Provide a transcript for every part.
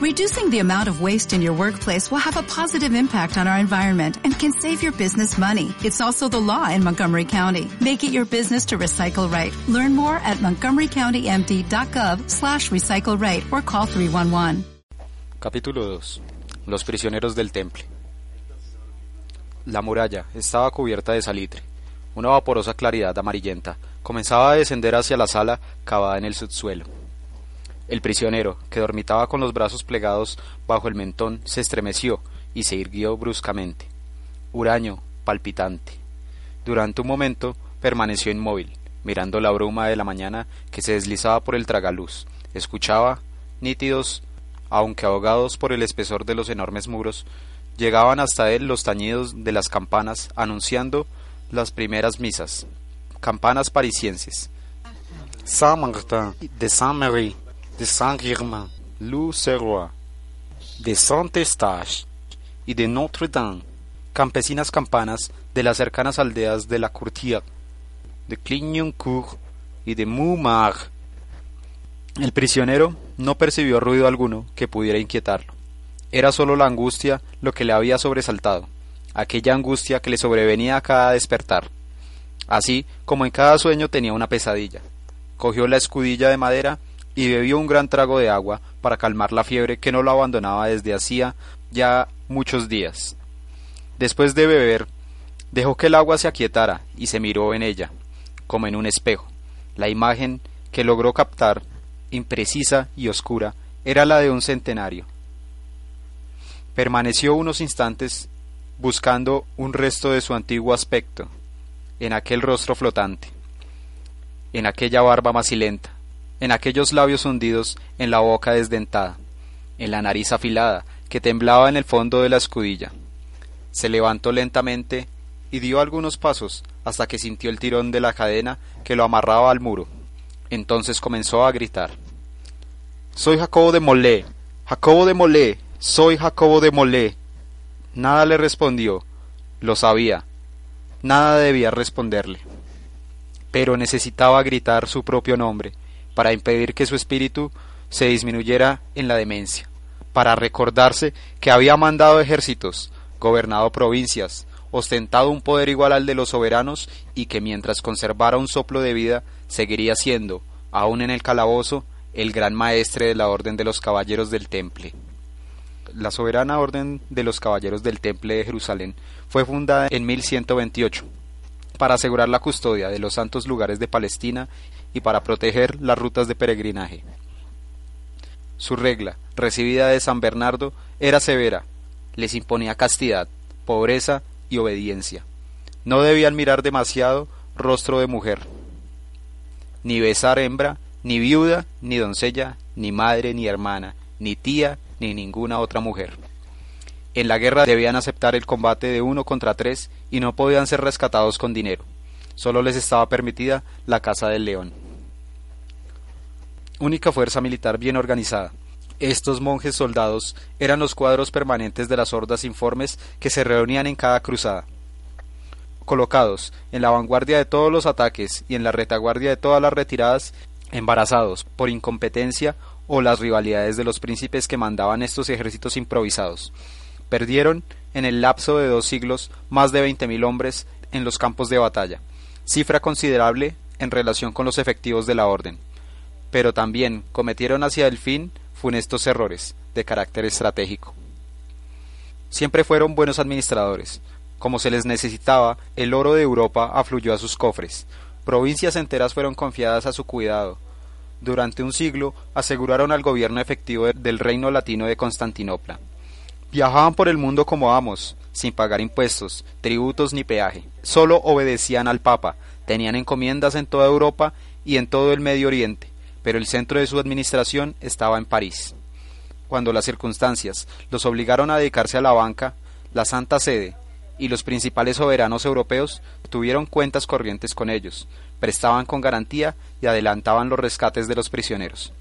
Reducing the amount of waste in your workplace will have a positive impact on our environment and can save your business money. It's also the law in Montgomery County. Make it your business to recycle right. Learn more at montgomerycountymd.gov slash recycle right or call 311. Capítulo 2. Los prisioneros del temple. La muralla estaba cubierta de salitre. Una vaporosa claridad amarillenta comenzaba a descender hacia la sala cavada en el subsuelo. El prisionero, que dormitaba con los brazos plegados bajo el mentón, se estremeció y se irguió bruscamente. Huraño, palpitante. Durante un momento permaneció inmóvil, mirando la bruma de la mañana que se deslizaba por el tragaluz. Escuchaba, nítidos, aunque ahogados por el espesor de los enormes muros, llegaban hasta él los tañidos de las campanas anunciando las primeras misas, campanas parisienses. Saint-Martin, de Saint-Marie, de Saint-Germain, Loup-Serrois, de Saint-Eustache y de Notre-Dame, campesinas campanas de las cercanas aldeas de la Courtière, de Clignancourt y de Montmartre. El prisionero no percibió ruido alguno que pudiera inquietarlo. Era sólo la angustia lo que le había sobresaltado, aquella angustia que le sobrevenía a cada despertar. Así como en cada sueño tenía una pesadilla. Cogió la escudilla de madera y bebió un gran trago de agua para calmar la fiebre que no lo abandonaba desde hacía ya muchos días. Después de beber, dejó que el agua se aquietara y se miró en ella, como en un espejo. La imagen que logró captar, imprecisa y oscura, era la de un centenario. Permaneció unos instantes buscando un resto de su antiguo aspecto, en aquel rostro flotante, en aquella barba macilenta, en aquellos labios hundidos en la boca desdentada, en la nariz afilada que temblaba en el fondo de la escudilla. Se levantó lentamente y dio algunos pasos hasta que sintió el tirón de la cadena que lo amarraba al muro. Entonces comenzó a gritar. Soy Jacobo de Molé, Jacobo de Molé, soy Jacobo de Molé. Nada le respondió, lo sabía, nada debía responderle. Pero necesitaba gritar su propio nombre para impedir que su espíritu se disminuyera en la demencia, para recordarse que había mandado ejércitos, gobernado provincias, ostentado un poder igual al de los soberanos y que mientras conservara un soplo de vida seguiría siendo, aun en el calabozo, el gran maestre de la orden de los caballeros del temple. La soberana orden de los caballeros del temple de Jerusalén fue fundada en 1128 para asegurar la custodia de los santos lugares de Palestina y para proteger las rutas de peregrinaje. Su regla, recibida de San Bernardo, era severa, les imponía castidad, pobreza y obediencia. No debían mirar demasiado rostro de mujer, ni besar hembra, ni viuda, ni doncella, ni madre, ni hermana, ni tía, ni ninguna otra mujer. En la guerra debían aceptar el combate de uno contra tres y no podían ser rescatados con dinero. Solo les estaba permitida la caza del león. Única fuerza militar bien organizada. Estos monjes soldados eran los cuadros permanentes de las hordas informes que se reunían en cada cruzada. Colocados en la vanguardia de todos los ataques y en la retaguardia de todas las retiradas, embarazados por incompetencia o las rivalidades de los príncipes que mandaban estos ejércitos improvisados. Perdieron, en el lapso de dos siglos, más de veinte mil hombres en los campos de batalla, cifra considerable en relación con los efectivos de la orden. Pero también cometieron hacia el fin funestos errores de carácter estratégico. Siempre fueron buenos administradores. Como se les necesitaba, el oro de Europa afluyó a sus cofres. Provincias enteras fueron confiadas a su cuidado, durante un siglo aseguraron al gobierno efectivo del reino latino de Constantinopla. Viajaban por el mundo como amos, sin pagar impuestos, tributos ni peaje. Solo obedecían al Papa, tenían encomiendas en toda Europa y en todo el Medio Oriente, pero el centro de su administración estaba en París. Cuando las circunstancias los obligaron a dedicarse a la banca, la Santa Sede y los principales soberanos europeos tuvieron cuentas corrientes con ellos, prestaban con garantía y adelantaban los rescates de los prisioneros.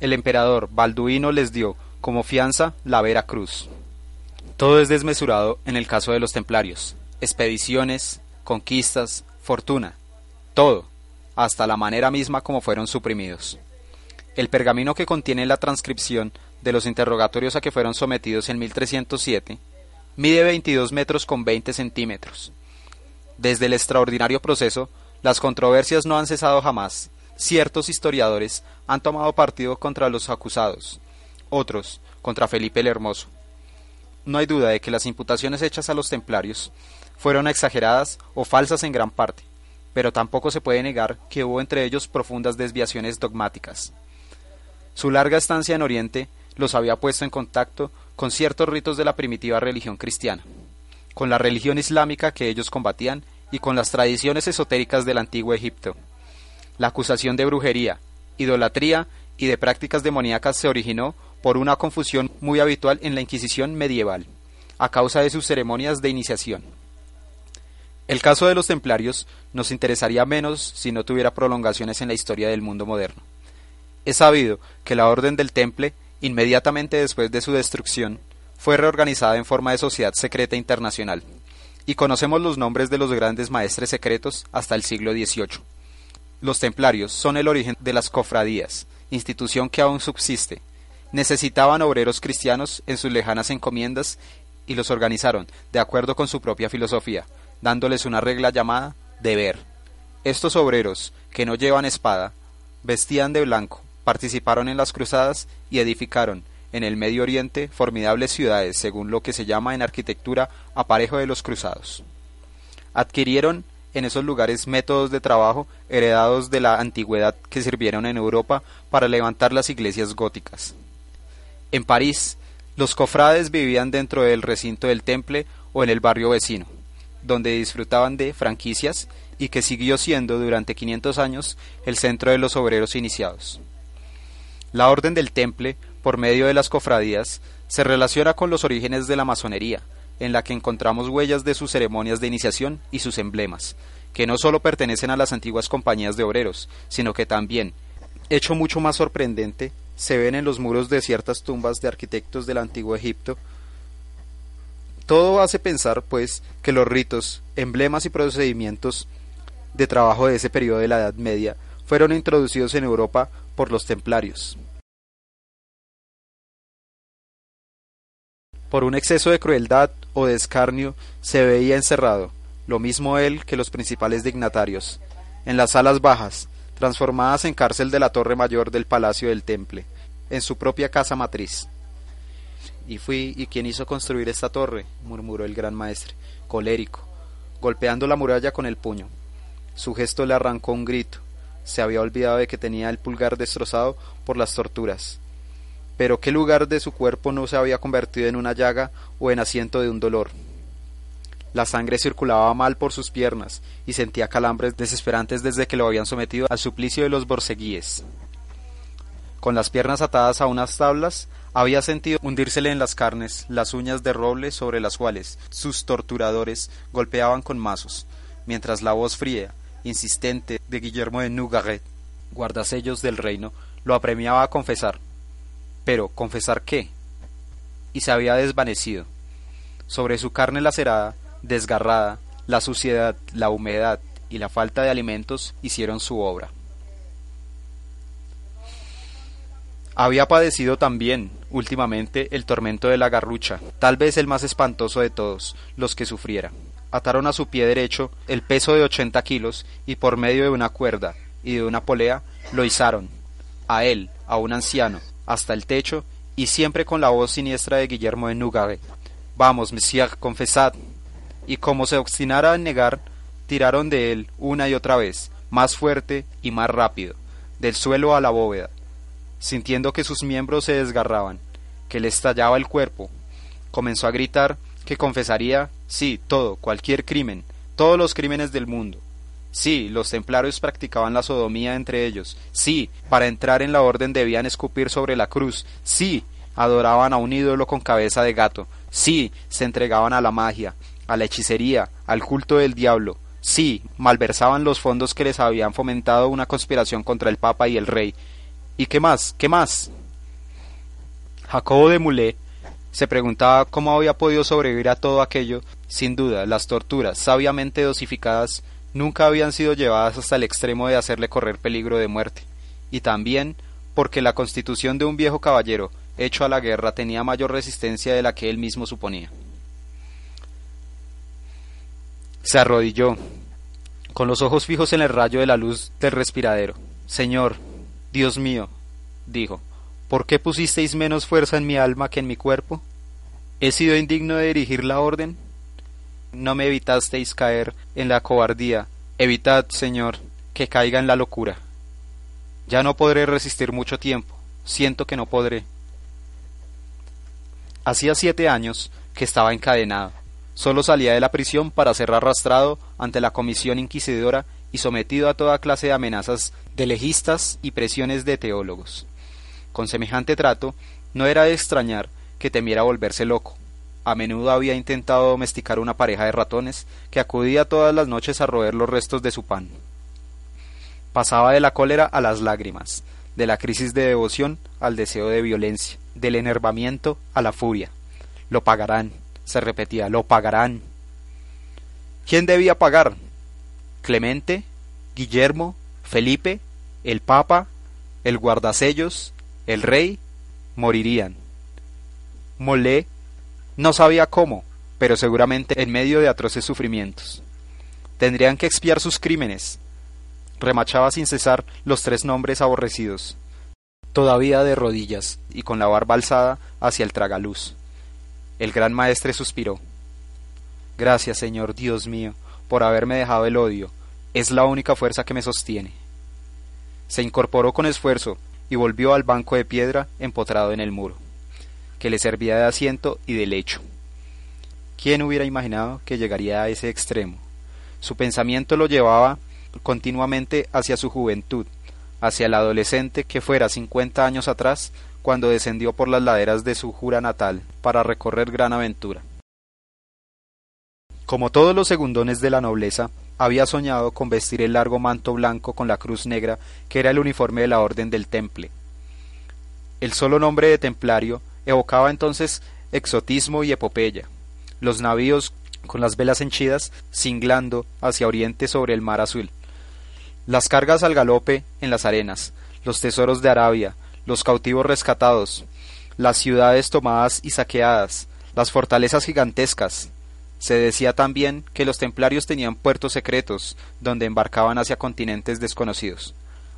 El emperador Balduino les dio como fianza la Vera Cruz. Todo es desmesurado en el caso de los templarios. Expediciones, conquistas, fortuna, todo, hasta la manera misma como fueron suprimidos. El pergamino que contiene la transcripción de los interrogatorios a que fueron sometidos en 1307 mide 22 metros con 20 centímetros. Desde el extraordinario proceso, las controversias no han cesado jamás. Ciertos historiadores han tomado partido contra los acusados, otros contra Felipe el Hermoso. No hay duda de que las imputaciones hechas a los templarios fueron exageradas o falsas en gran parte, pero tampoco se puede negar que hubo entre ellos profundas desviaciones dogmáticas. Su larga estancia en Oriente los había puesto en contacto con ciertos ritos de la primitiva religión cristiana, con la religión islámica que ellos combatían y con las tradiciones esotéricas del antiguo Egipto. La acusación de brujería, idolatría y de prácticas demoníacas se originó por una confusión muy habitual en la Inquisición medieval, a causa de sus ceremonias de iniciación. El caso de los templarios nos interesaría menos si no tuviera prolongaciones en la historia del mundo moderno. Es sabido que la Orden del Temple, inmediatamente después de su destrucción, fue reorganizada en forma de sociedad secreta internacional, y conocemos los nombres de los grandes maestres secretos hasta el siglo XVIII. Los templarios son el origen de las cofradías, institución que aún subsiste. Necesitaban obreros cristianos en sus lejanas encomiendas y los organizaron de acuerdo con su propia filosofía, dándoles una regla llamada deber. Estos obreros, que no llevan espada, vestían de blanco, participaron en las cruzadas y edificaron en el Medio Oriente formidables ciudades, según lo que se llama en arquitectura aparejo de los cruzados. Adquirieron en esos lugares métodos de trabajo heredados de la antigüedad que sirvieron en Europa para levantar las iglesias góticas. En París, los cofrades vivían dentro del recinto del temple o en el barrio vecino, donde disfrutaban de franquicias y que siguió siendo durante 500 años el centro de los obreros iniciados. La orden del temple, por medio de las cofradías, se relaciona con los orígenes de la masonería, en la que encontramos huellas de sus ceremonias de iniciación y sus emblemas, que no sólo pertenecen a las antiguas compañías de obreros, sino que también, hecho mucho más sorprendente, se ven en los muros de ciertas tumbas de arquitectos del antiguo Egipto. Todo hace pensar, pues, que los ritos, emblemas y procedimientos de trabajo de ese periodo de la Edad Media fueron introducidos en Europa por los templarios. Por un exceso de crueldad o de escarnio se veía encerrado, lo mismo él que los principales dignatarios, en las salas bajas, transformadas en cárcel de la torre mayor del palacio del temple, en su propia casa matriz. Y fui, ¿y quien hizo construir esta torre? murmuró el gran maestre, colérico, golpeando la muralla con el puño. Su gesto le arrancó un grito. Se había olvidado de que tenía el pulgar destrozado por las torturas. Pero qué lugar de su cuerpo no se había convertido en una llaga o en asiento de un dolor. La sangre circulaba mal por sus piernas y sentía calambres desesperantes desde que lo habían sometido al suplicio de los borceguíes. Con las piernas atadas a unas tablas, había sentido hundírsele en las carnes las uñas de roble sobre las cuales sus torturadores golpeaban con mazos, mientras la voz fría, insistente de Guillermo de Nougaret, guardasellos del reino, lo apremiaba a confesar. Pero, ¿confesar qué? Y se había desvanecido. Sobre su carne lacerada, desgarrada, la suciedad, la humedad y la falta de alimentos hicieron su obra. Había padecido también, últimamente, el tormento de la garrucha, tal vez el más espantoso de todos los que sufriera ataron a su pie derecho el peso de ochenta kilos y por medio de una cuerda y de una polea lo izaron, a él, a un anciano, hasta el techo y siempre con la voz siniestra de Guillermo de Nougaret. Vamos, monsieur, confesad. Y como se obstinara en negar, tiraron de él una y otra vez, más fuerte y más rápido, del suelo a la bóveda, sintiendo que sus miembros se desgarraban, que le estallaba el cuerpo. Comenzó a gritar que confesaría, sí, todo, cualquier crimen, todos los crímenes del mundo. Sí, los templarios practicaban la sodomía entre ellos. Sí, para entrar en la orden debían escupir sobre la cruz. Sí, adoraban a un ídolo con cabeza de gato. Sí, se entregaban a la magia, a la hechicería, al culto del diablo. Sí, malversaban los fondos que les habían fomentado una conspiración contra el Papa y el Rey. ¿Y qué más? ¿Qué más? Jacobo de Mulé se preguntaba cómo había podido sobrevivir a todo aquello. Sin duda, las torturas, sabiamente dosificadas, nunca habían sido llevadas hasta el extremo de hacerle correr peligro de muerte. Y también, porque la constitución de un viejo caballero hecho a la guerra tenía mayor resistencia de la que él mismo suponía. Se arrodilló, con los ojos fijos en el rayo de la luz del respiradero. Señor, Dios mío, dijo, ¿por qué pusisteis menos fuerza en mi alma que en mi cuerpo? ¿He sido indigno de dirigir la orden? No me evitasteis caer en la cobardía. Evitad, Señor, que caiga en la locura. Ya no podré resistir mucho tiempo. Siento que no podré. Hacía siete años que estaba encadenado. Solo salía de la prisión para ser arrastrado ante la comisión inquisidora y sometido a toda clase de amenazas de legistas y presiones de teólogos. Con semejante trato, no era de extrañar que temiera volverse loco. A menudo había intentado domesticar una pareja de ratones que acudía todas las noches a roer los restos de su pan. Pasaba de la cólera a las lágrimas, de la crisis de devoción al deseo de violencia, del enervamiento a la furia. Lo pagarán, se repetía, lo pagarán. ¿Quién debía pagar? Clemente, Guillermo, Felipe, el Papa, el guardasellos, el rey, morirían. Molé no sabía cómo, pero seguramente en medio de atroces sufrimientos. Tendrían que expiar sus crímenes. Remachaba sin cesar los tres nombres aborrecidos, todavía de rodillas y con la barba alzada hacia el tragaluz. El gran maestre suspiró. Gracias, Señor Dios mío, por haberme dejado el odio. Es la única fuerza que me sostiene. Se incorporó con esfuerzo y volvió al banco de piedra empotrado en el muro, que le servía de asiento y de lecho. ¿Quién hubiera imaginado que llegaría a ese extremo? Su pensamiento lo llevaba continuamente hacia su juventud, hacia el adolescente que fuera cincuenta años atrás cuando descendió por las laderas de su jura natal para recorrer gran aventura. Como todos los segundones de la nobleza, había soñado con vestir el largo manto blanco con la cruz negra que era el uniforme de la Orden del Temple. El solo nombre de templario evocaba entonces exotismo y epopeya. Los navíos con las velas henchidas singlando hacia oriente sobre el mar azul. Las cargas al galope en las arenas, los tesoros de Arabia, los cautivos rescatados, las ciudades tomadas y saqueadas, las fortalezas gigantescas. Se decía también que los templarios tenían puertos secretos donde embarcaban hacia continentes desconocidos.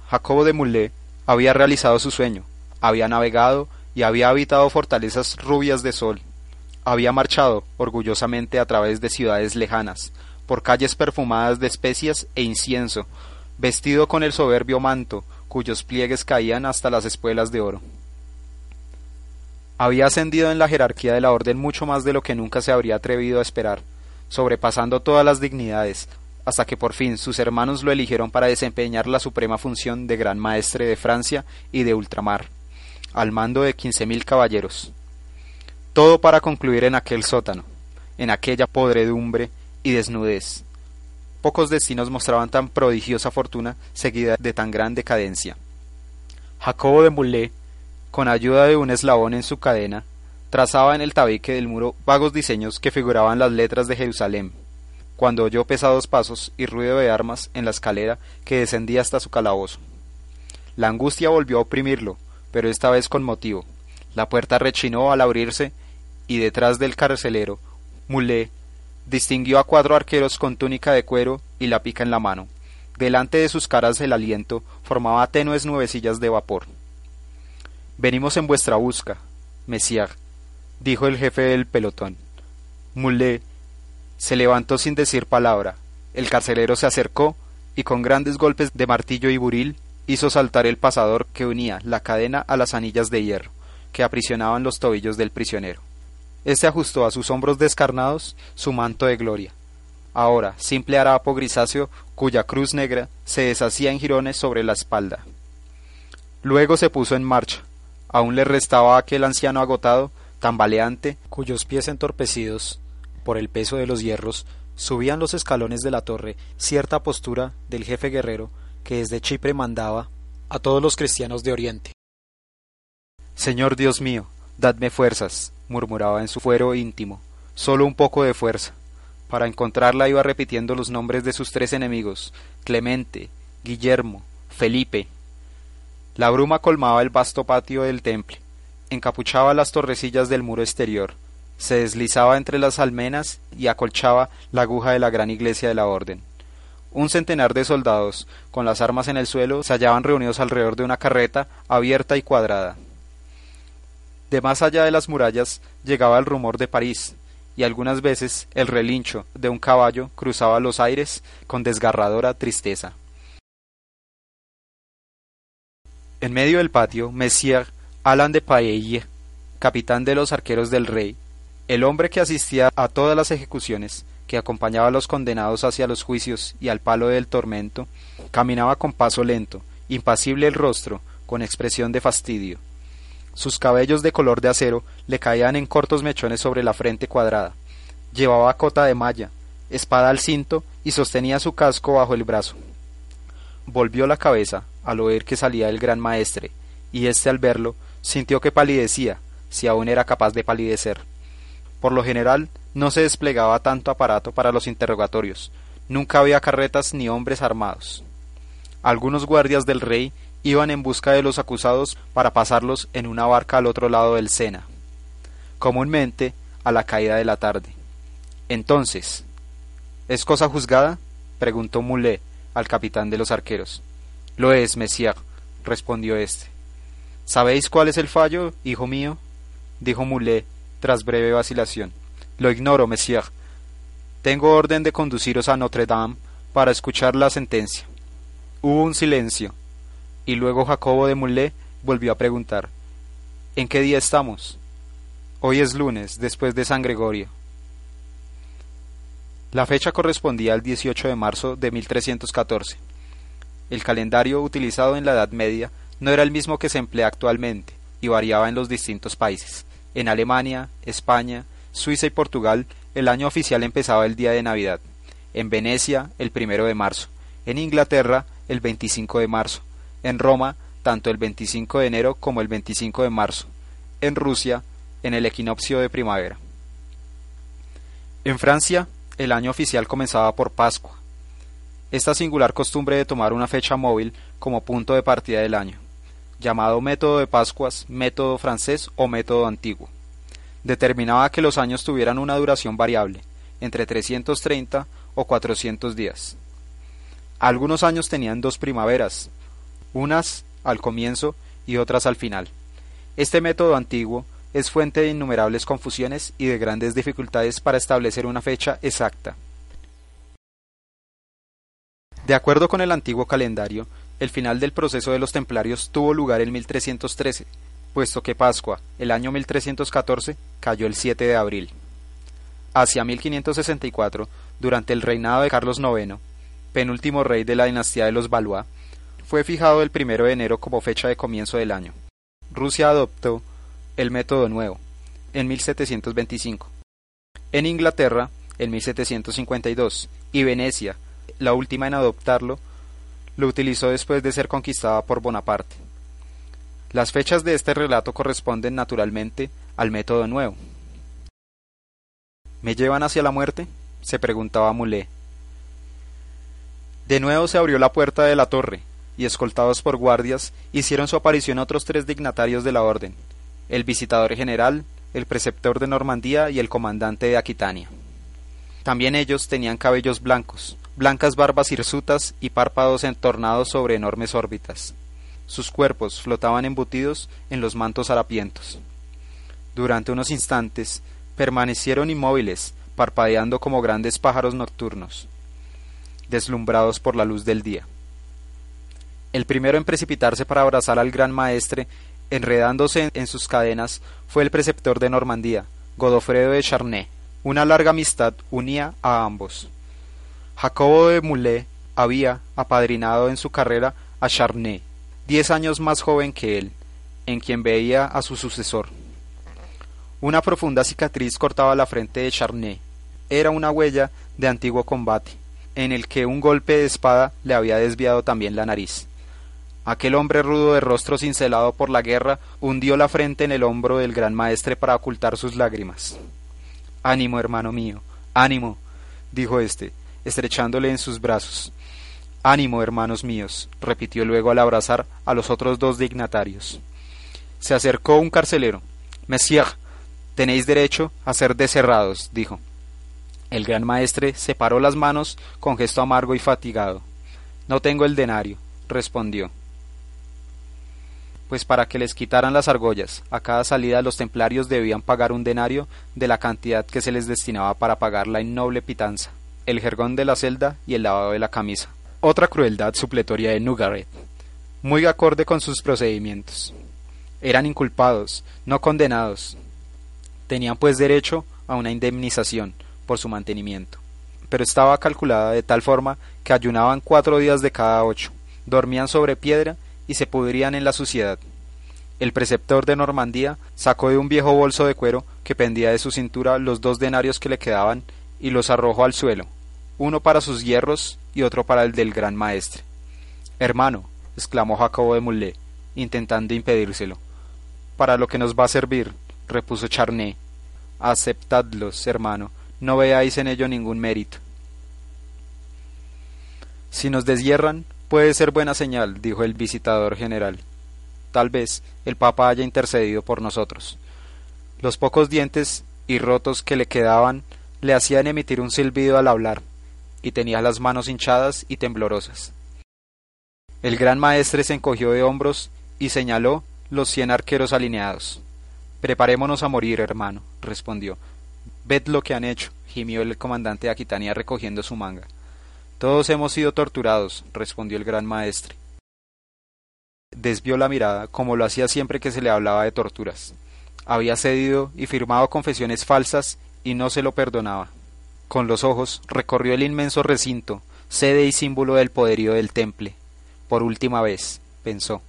Jacobo de Mulé había realizado su sueño, había navegado y había habitado fortalezas rubias de sol. Había marchado orgullosamente a través de ciudades lejanas, por calles perfumadas de especias e incienso, vestido con el soberbio manto cuyos pliegues caían hasta las espuelas de oro. Había ascendido en la jerarquía de la orden mucho más de lo que nunca se habría atrevido a esperar, sobrepasando todas las dignidades, hasta que por fin sus hermanos lo eligieron para desempeñar la suprema función de gran maestre de Francia y de ultramar, al mando de quince mil caballeros. Todo para concluir en aquel sótano, en aquella podredumbre y desnudez, Pocos destinos mostraban tan prodigiosa fortuna seguida de tan gran decadencia. Jacobo de Mulé, con ayuda de un eslabón en su cadena, trazaba en el tabique del muro vagos diseños que figuraban las letras de Jerusalén, cuando oyó pesados pasos y ruido de armas en la escalera que descendía hasta su calabozo. La angustia volvió a oprimirlo, pero esta vez con motivo. La puerta rechinó al abrirse y detrás del carcelero, Mulé distinguió a cuatro arqueros con túnica de cuero y la pica en la mano. Delante de sus caras el aliento formaba tenues nubecillas de vapor. Venimos en vuestra busca, Messier, dijo el jefe del pelotón. Mulé se levantó sin decir palabra. El carcelero se acercó y con grandes golpes de martillo y buril hizo saltar el pasador que unía la cadena a las anillas de hierro que aprisionaban los tobillos del prisionero. Este ajustó a sus hombros descarnados su manto de gloria. Ahora, simple harapo grisáceo cuya cruz negra se deshacía en jirones sobre la espalda. Luego se puso en marcha. Aún le restaba aquel anciano agotado, tambaleante, cuyos pies entorpecidos por el peso de los hierros subían los escalones de la torre cierta postura del jefe guerrero que desde Chipre mandaba a todos los cristianos de Oriente. Señor Dios mío, dadme fuerzas, murmuraba en su fuero íntimo, solo un poco de fuerza. Para encontrarla iba repitiendo los nombres de sus tres enemigos, Clemente, Guillermo, Felipe. La bruma colmaba el vasto patio del temple, encapuchaba las torrecillas del muro exterior, se deslizaba entre las almenas y acolchaba la aguja de la gran iglesia de la orden. Un centenar de soldados, con las armas en el suelo, se hallaban reunidos alrededor de una carreta abierta y cuadrada. De más allá de las murallas llegaba el rumor de París, y algunas veces el relincho de un caballo cruzaba los aires con desgarradora tristeza. En medio del patio, Messier Alan de Paille, capitán de los arqueros del rey, el hombre que asistía a todas las ejecuciones, que acompañaba a los condenados hacia los juicios y al palo del tormento, caminaba con paso lento, impasible el rostro, con expresión de fastidio. Sus cabellos de color de acero le caían en cortos mechones sobre la frente cuadrada. Llevaba cota de malla, espada al cinto y sostenía su casco bajo el brazo. Volvió la cabeza al oír que salía el gran maestre, y éste al verlo sintió que palidecía, si aún era capaz de palidecer. Por lo general no se desplegaba tanto aparato para los interrogatorios, nunca había carretas ni hombres armados. Algunos guardias del rey iban en busca de los acusados para pasarlos en una barca al otro lado del Sena, comúnmente a la caída de la tarde. Entonces, ¿es cosa juzgada? preguntó Moulet al capitán de los arqueros. Lo es, Messier, respondió éste. ¿Sabéis cuál es el fallo, hijo mío? dijo Moulet tras breve vacilación. Lo ignoro, Messier. Tengo orden de conduciros a Notre Dame para escuchar la sentencia. Hubo un silencio y luego Jacobo de Mulé volvió a preguntar ¿En qué día estamos? Hoy es lunes, después de San Gregorio. La fecha correspondía al 18 de marzo de 1314. El calendario utilizado en la Edad Media no era el mismo que se emplea actualmente y variaba en los distintos países. En Alemania, España, Suiza y Portugal, el año oficial empezaba el día de Navidad. En Venecia, el primero de marzo. En Inglaterra, el 25 de marzo en Roma tanto el 25 de enero como el 25 de marzo, en Rusia en el equinoccio de primavera. En Francia, el año oficial comenzaba por Pascua. Esta singular costumbre de tomar una fecha móvil como punto de partida del año, llamado método de Pascuas, método francés o método antiguo, determinaba que los años tuvieran una duración variable, entre 330 o 400 días. Algunos años tenían dos primaveras, unas al comienzo y otras al final. Este método antiguo es fuente de innumerables confusiones y de grandes dificultades para establecer una fecha exacta. De acuerdo con el antiguo calendario, el final del proceso de los templarios tuvo lugar en 1313, puesto que Pascua, el año 1314, cayó el 7 de abril. Hacia 1564, durante el reinado de Carlos IX, penúltimo rey de la dinastía de los Valois, fue fijado el primero de enero como fecha de comienzo del año. Rusia adoptó el método nuevo en 1725. En Inglaterra, en 1752, y Venecia, la última en adoptarlo, lo utilizó después de ser conquistada por Bonaparte. Las fechas de este relato corresponden naturalmente al método nuevo. ¿Me llevan hacia la muerte? se preguntaba Moulet. De nuevo se abrió la puerta de la torre, y escoltados por guardias, hicieron su aparición otros tres dignatarios de la orden, el visitador general, el preceptor de Normandía y el comandante de Aquitania. También ellos tenían cabellos blancos, blancas barbas hirsutas y párpados entornados sobre enormes órbitas. Sus cuerpos flotaban embutidos en los mantos harapientos. Durante unos instantes permanecieron inmóviles, parpadeando como grandes pájaros nocturnos, deslumbrados por la luz del día. El primero en precipitarse para abrazar al gran maestre, enredándose en sus cadenas, fue el preceptor de Normandía, Godofredo de Charnay. Una larga amistad unía a ambos. Jacobo de Moulet había apadrinado en su carrera a Charnay, diez años más joven que él, en quien veía a su sucesor. Una profunda cicatriz cortaba la frente de Charnay. Era una huella de antiguo combate, en el que un golpe de espada le había desviado también la nariz. Aquel hombre rudo de rostro cincelado por la guerra hundió la frente en el hombro del gran maestre para ocultar sus lágrimas. Ánimo, hermano mío, ánimo, dijo éste, estrechándole en sus brazos. Ánimo, hermanos míos, repitió luego al abrazar a los otros dos dignatarios. Se acercó un carcelero. Monsieur, tenéis derecho a ser deserrados, dijo. El gran maestre separó las manos con gesto amargo y fatigado. No tengo el denario, respondió. Pues para que les quitaran las argollas, a cada salida los templarios debían pagar un denario de la cantidad que se les destinaba para pagar la innoble pitanza, el jergón de la celda y el lavado de la camisa. Otra crueldad supletoria de Nugaret, muy acorde con sus procedimientos. Eran inculpados, no condenados. Tenían pues derecho a una indemnización por su mantenimiento, pero estaba calculada de tal forma que ayunaban cuatro días de cada ocho, dormían sobre piedra y se pudrían en la suciedad. El preceptor de Normandía sacó de un viejo bolso de cuero que pendía de su cintura los dos denarios que le quedaban y los arrojó al suelo, uno para sus hierros y otro para el del gran maestre. Hermano, exclamó Jacobo de Mulé, intentando impedírselo. Para lo que nos va a servir, repuso Charné. Aceptadlos, hermano, no veáis en ello ningún mérito. Si nos deshierran, puede ser buena señal, dijo el visitador general. Tal vez el Papa haya intercedido por nosotros. Los pocos dientes y rotos que le quedaban le hacían emitir un silbido al hablar, y tenía las manos hinchadas y temblorosas. El gran maestre se encogió de hombros y señaló los cien arqueros alineados. Preparémonos a morir, hermano, respondió. Ved lo que han hecho, gimió el comandante de Aquitania recogiendo su manga. Todos hemos sido torturados, respondió el gran maestre. Desvió la mirada, como lo hacía siempre que se le hablaba de torturas. Había cedido y firmado confesiones falsas y no se lo perdonaba. Con los ojos recorrió el inmenso recinto, sede y símbolo del poderío del temple. Por última vez, pensó.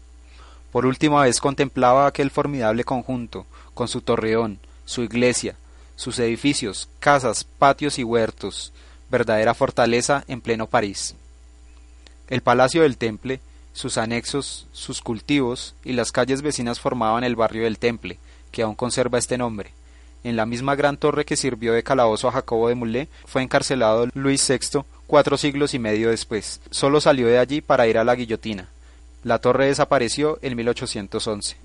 Por última vez contemplaba aquel formidable conjunto, con su torreón, su iglesia, sus edificios, casas, patios y huertos, verdadera fortaleza en pleno París. El palacio del Temple, sus anexos, sus cultivos y las calles vecinas formaban el barrio del Temple, que aún conserva este nombre en la misma gran torre que sirvió de calabozo a Jacobo de Mulé, fue encarcelado Luis VI cuatro siglos y medio después. Solo salió de allí para ir a la guillotina. La torre desapareció en 1811.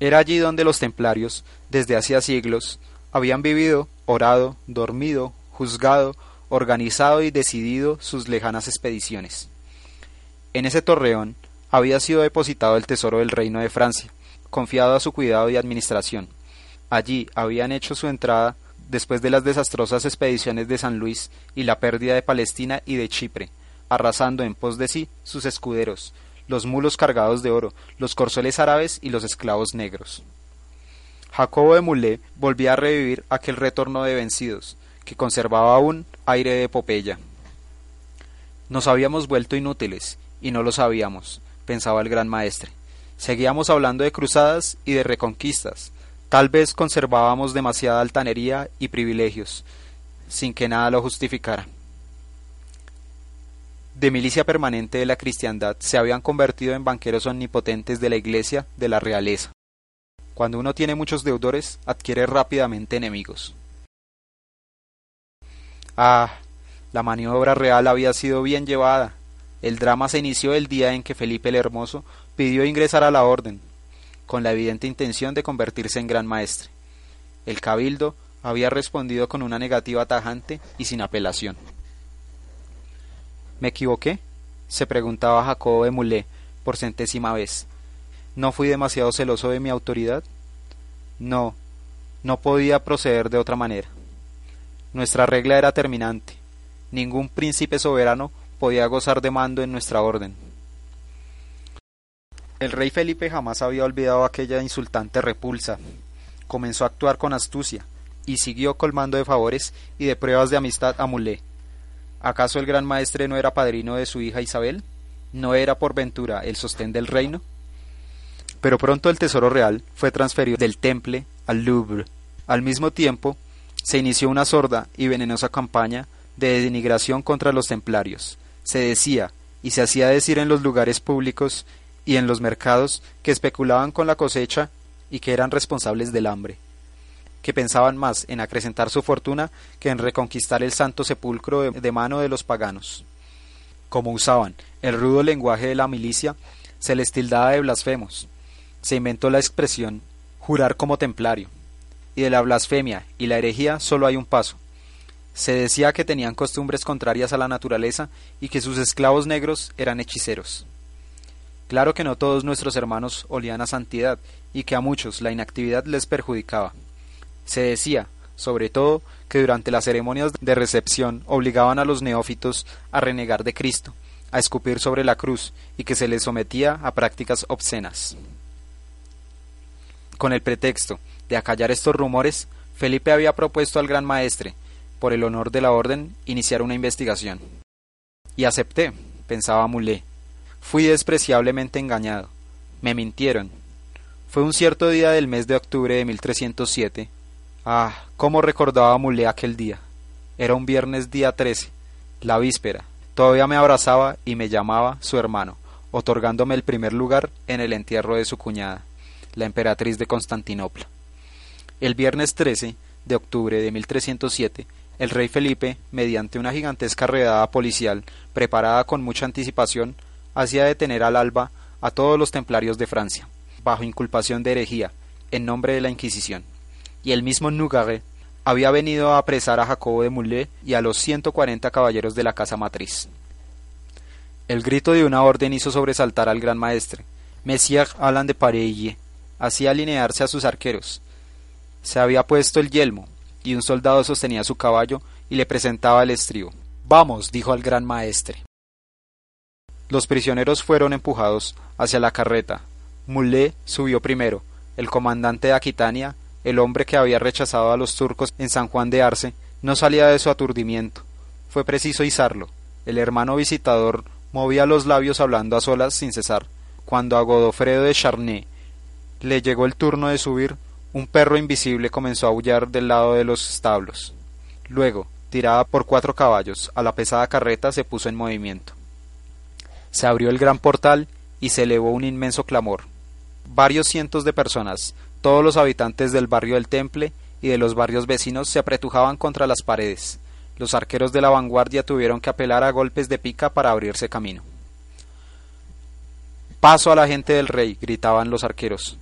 Era allí donde los templarios, desde hacía siglos, habían vivido, orado, dormido, juzgado, organizado y decidido sus lejanas expediciones. En ese torreón había sido depositado el tesoro del reino de Francia, confiado a su cuidado y administración. Allí habían hecho su entrada después de las desastrosas expediciones de San Luis y la pérdida de Palestina y de Chipre, arrasando en pos de sí sus escuderos, los mulos cargados de oro, los corceles árabes y los esclavos negros. Jacobo de Mulé volvía a revivir aquel retorno de vencidos, que conservaba aún aire de epopeya. Nos habíamos vuelto inútiles, y no lo sabíamos, pensaba el gran maestre. Seguíamos hablando de cruzadas y de reconquistas. Tal vez conservábamos demasiada altanería y privilegios, sin que nada lo justificara. De milicia permanente de la cristiandad se habían convertido en banqueros omnipotentes de la iglesia de la realeza. Cuando uno tiene muchos deudores, adquiere rápidamente enemigos. Ah, la maniobra real había sido bien llevada. El drama se inició el día en que Felipe el Hermoso pidió ingresar a la orden, con la evidente intención de convertirse en gran maestre. El cabildo había respondido con una negativa tajante y sin apelación. ¿Me equivoqué? se preguntaba Jacobo de Mulé por centésima vez. ¿No fui demasiado celoso de mi autoridad? No, no podía proceder de otra manera. Nuestra regla era terminante. Ningún príncipe soberano podía gozar de mando en nuestra orden. El rey Felipe jamás había olvidado aquella insultante repulsa. Comenzó a actuar con astucia, y siguió colmando de favores y de pruebas de amistad a Mulé. ¿Acaso el gran maestre no era padrino de su hija Isabel? ¿No era por ventura el sostén del reino? Pero pronto el tesoro real fue transferido del Temple al Louvre. Al mismo tiempo, se inició una sorda y venenosa campaña de denigración contra los templarios. Se decía, y se hacía decir en los lugares públicos y en los mercados que especulaban con la cosecha y que eran responsables del hambre. que pensaban más en acrecentar su fortuna que en reconquistar el santo sepulcro de, mano de los paganos. Como usaban el rudo lenguaje de la milicia, se les tildaba de blasfemos. Se inventó la expresión jurar como templario. Y de la blasfemia y la herejía solo hay un paso. Se decía que tenían costumbres contrarias a la naturaleza y que sus esclavos negros eran hechiceros. Claro que no todos nuestros hermanos olían a santidad y que a muchos la inactividad les perjudicaba. Se decía, sobre todo, que durante las ceremonias de recepción obligaban a los neófitos a renegar de Cristo, a escupir sobre la cruz y que se les sometía a prácticas obscenas. Con el pretexto de acallar estos rumores, Felipe había propuesto al gran maestre, por el honor de la orden, iniciar una investigación. Y acepté, pensaba Mulé. Fui despreciablemente engañado. Me mintieron. Fue un cierto día del mes de octubre de 1307 Ah, cómo recordaba Mulé aquel día. Era un viernes día 13, la víspera. Todavía me abrazaba y me llamaba su hermano, otorgándome el primer lugar en el entierro de su cuñada, la emperatriz de Constantinopla. El viernes 13 de octubre de 1307, el rey Felipe, mediante una gigantesca redada policial preparada con mucha anticipación, hacía detener al alba a todos los templarios de Francia, bajo inculpación de herejía, en nombre de la Inquisición y el mismo Nougaret había venido a apresar a Jacobo de Mulé y a los ciento cuarenta caballeros de la casa matriz. El grito de una orden hizo sobresaltar al gran maestre. Messier Alan de Pareille hacía alinearse a sus arqueros. Se había puesto el yelmo, y un soldado sostenía su caballo y le presentaba el estribo. Vamos, dijo al gran maestre. Los prisioneros fueron empujados hacia la carreta. Mulé subió primero, el comandante de Aquitania el hombre que había rechazado a los turcos en San Juan de Arce, no salía de su aturdimiento. Fue preciso izarlo. El hermano visitador movía los labios hablando a solas sin cesar. Cuando a Godofredo de Charnay le llegó el turno de subir, un perro invisible comenzó a aullar del lado de los establos. Luego, tirada por cuatro caballos, a la pesada carreta se puso en movimiento. Se abrió el gran portal y se elevó un inmenso clamor. Varios cientos de personas, todos los habitantes del barrio del Temple y de los barrios vecinos se apretujaban contra las paredes. Los arqueros de la vanguardia tuvieron que apelar a golpes de pica para abrirse camino. Paso a la gente del rey, gritaban los arqueros.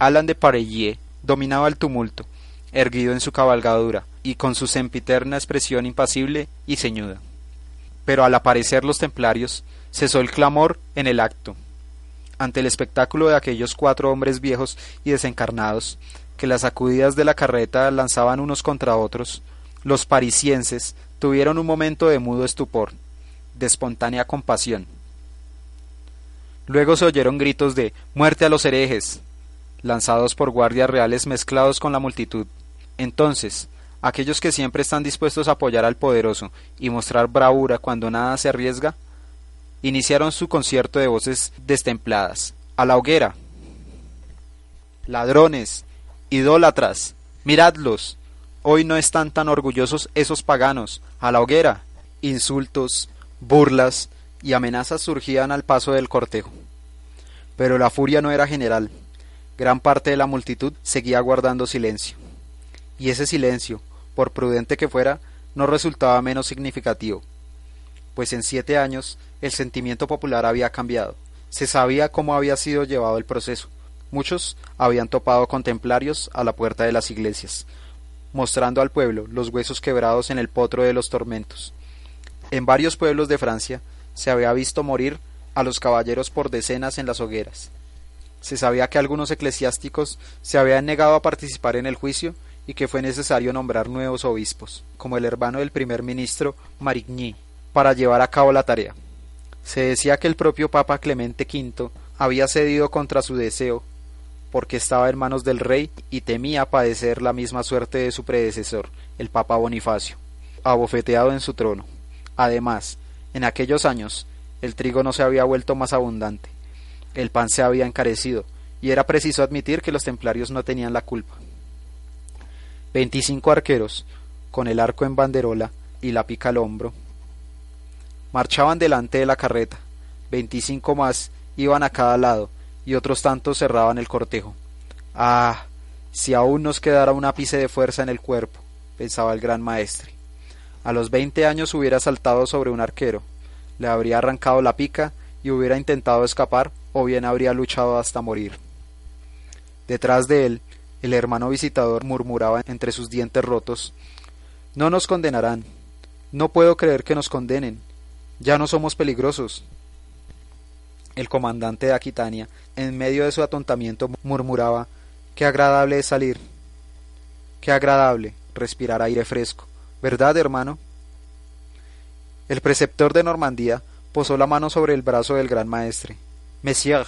Alan de Pareillier dominaba el tumulto, erguido en su cabalgadura, y con su sempiterna expresión impasible y ceñuda. Pero al aparecer los templarios, cesó el clamor en el acto, ante el espectáculo de aquellos cuatro hombres viejos y desencarnados, que las sacudidas de la carreta lanzaban unos contra otros, los parisienses tuvieron un momento de mudo estupor, de espontánea compasión. Luego se oyeron gritos de muerte a los herejes, lanzados por guardias reales mezclados con la multitud. Entonces, aquellos que siempre están dispuestos a apoyar al poderoso y mostrar bravura cuando nada se arriesga, iniciaron su concierto de voces destempladas. A la hoguera. Ladrones, idólatras, miradlos. Hoy no están tan orgullosos esos paganos. A la hoguera. Insultos, burlas y amenazas surgían al paso del cortejo. Pero la furia no era general. Gran parte de la multitud seguía guardando silencio. Y ese silencio, por prudente que fuera, no resultaba menos significativo pues en siete años el sentimiento popular había cambiado. Se sabía cómo había sido llevado el proceso. Muchos habían topado con templarios a la puerta de las iglesias, mostrando al pueblo los huesos quebrados en el potro de los tormentos. En varios pueblos de Francia se había visto morir a los caballeros por decenas en las hogueras. Se sabía que algunos eclesiásticos se habían negado a participar en el juicio y que fue necesario nombrar nuevos obispos, como el hermano del primer ministro Marigny, para llevar a cabo la tarea. Se decía que el propio Papa Clemente V había cedido contra su deseo, porque estaba en manos del rey y temía padecer la misma suerte de su predecesor, el Papa Bonifacio, abofeteado en su trono. Además, en aquellos años, el trigo no se había vuelto más abundante, el pan se había encarecido, y era preciso admitir que los templarios no tenían la culpa. Veinticinco arqueros, con el arco en banderola y la pica al hombro, Marchaban delante de la carreta. Veinticinco más iban a cada lado, y otros tantos cerraban el cortejo. Ah, Si aún nos quedara un ápice de fuerza en el cuerpo, pensaba el gran maestre. A los veinte años hubiera saltado sobre un arquero, le habría arrancado la pica y hubiera intentado escapar o bien habría luchado hasta morir. Detrás de él, el hermano visitador murmuraba entre sus dientes rotos No nos condenarán. No puedo creer que nos condenen. Ya no somos peligrosos. El comandante de Aquitania, en medio de su atontamiento, murmuraba Qué agradable es salir. Qué agradable respirar aire fresco. ¿Verdad, hermano? El preceptor de Normandía posó la mano sobre el brazo del gran maestre. Monsieur,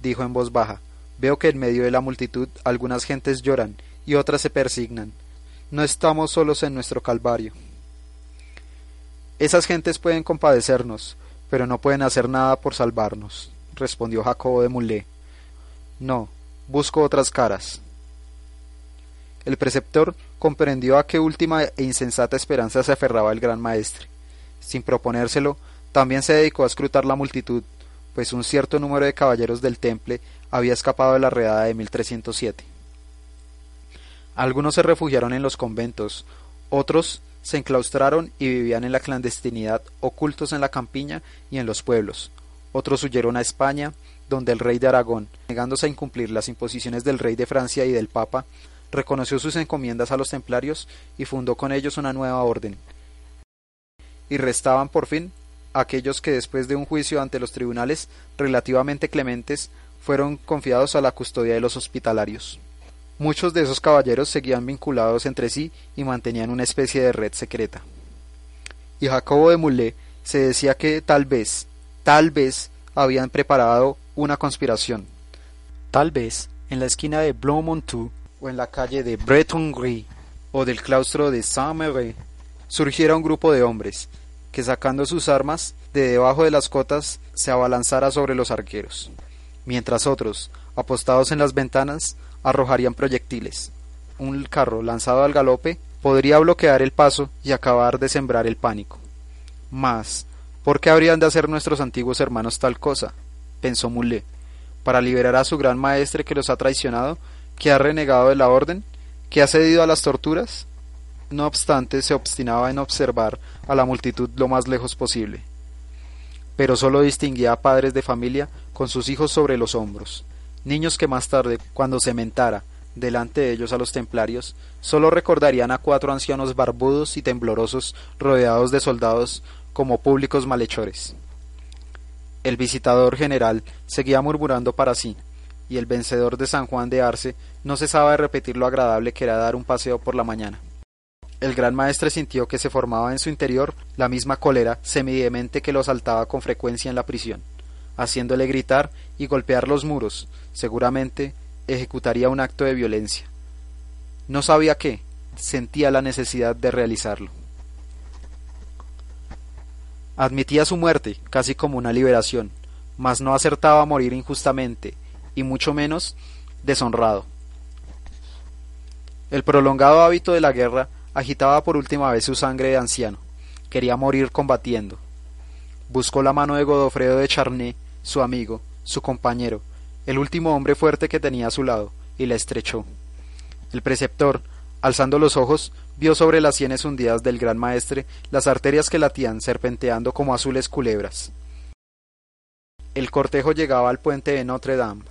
dijo en voz baja, veo que en medio de la multitud algunas gentes lloran y otras se persignan. No estamos solos en nuestro calvario. Esas gentes pueden compadecernos, pero no pueden hacer nada por salvarnos, respondió Jacobo de Mulé. No, busco otras caras. El preceptor comprendió a qué última e insensata esperanza se aferraba el gran maestre. Sin proponérselo, también se dedicó a escrutar la multitud, pues un cierto número de caballeros del Temple había escapado de la redada de 1307. Algunos se refugiaron en los conventos, otros se enclaustraron y vivían en la clandestinidad, ocultos en la campiña y en los pueblos. Otros huyeron a España, donde el rey de Aragón, negándose a incumplir las imposiciones del rey de Francia y del Papa, reconoció sus encomiendas a los templarios y fundó con ellos una nueva orden. Y restaban por fin aquellos que después de un juicio ante los tribunales relativamente clementes fueron confiados a la custodia de los hospitalarios. Muchos de esos caballeros seguían vinculados entre sí y mantenían una especie de red secreta. Y Jacobo de Mulé se decía que tal vez, tal vez habían preparado una conspiración. Tal vez en la esquina de Blomontou o en la calle de Bretonnerie o del claustro de Saint-Méry surgiera un grupo de hombres que sacando sus armas de debajo de las cotas se abalanzara sobre los arqueros, mientras otros, apostados en las ventanas, arrojarían proyectiles. Un carro lanzado al galope podría bloquear el paso y acabar de sembrar el pánico. Mas, ¿por qué habrían de hacer nuestros antiguos hermanos tal cosa? pensó Mulé, para liberar a su gran maestre que los ha traicionado, que ha renegado de la orden, que ha cedido a las torturas. No obstante, se obstinaba en observar a la multitud lo más lejos posible. Pero sólo distinguía a padres de familia con sus hijos sobre los hombros, niños que más tarde, cuando se mentara delante de ellos a los templarios, sólo recordarían a cuatro ancianos barbudos y temblorosos rodeados de soldados como públicos malhechores. El visitador general seguía murmurando para sí, y el vencedor de San Juan de Arce no cesaba de repetir lo agradable que era dar un paseo por la mañana. El gran maestre sintió que se formaba en su interior la misma cólera semidemente que lo asaltaba con frecuencia en la prisión haciéndole gritar y golpear los muros, seguramente ejecutaría un acto de violencia. No sabía qué, sentía la necesidad de realizarlo. Admitía su muerte casi como una liberación, mas no acertaba a morir injustamente, y mucho menos deshonrado. El prolongado hábito de la guerra agitaba por última vez su sangre de anciano. Quería morir combatiendo. Buscó la mano de Godofredo de Charnay su amigo, su compañero, el último hombre fuerte que tenía a su lado, y la estrechó. El preceptor, alzando los ojos, vio sobre las sienes hundidas del gran maestre las arterias que latían serpenteando como azules culebras. El cortejo llegaba al puente de Notre Dame.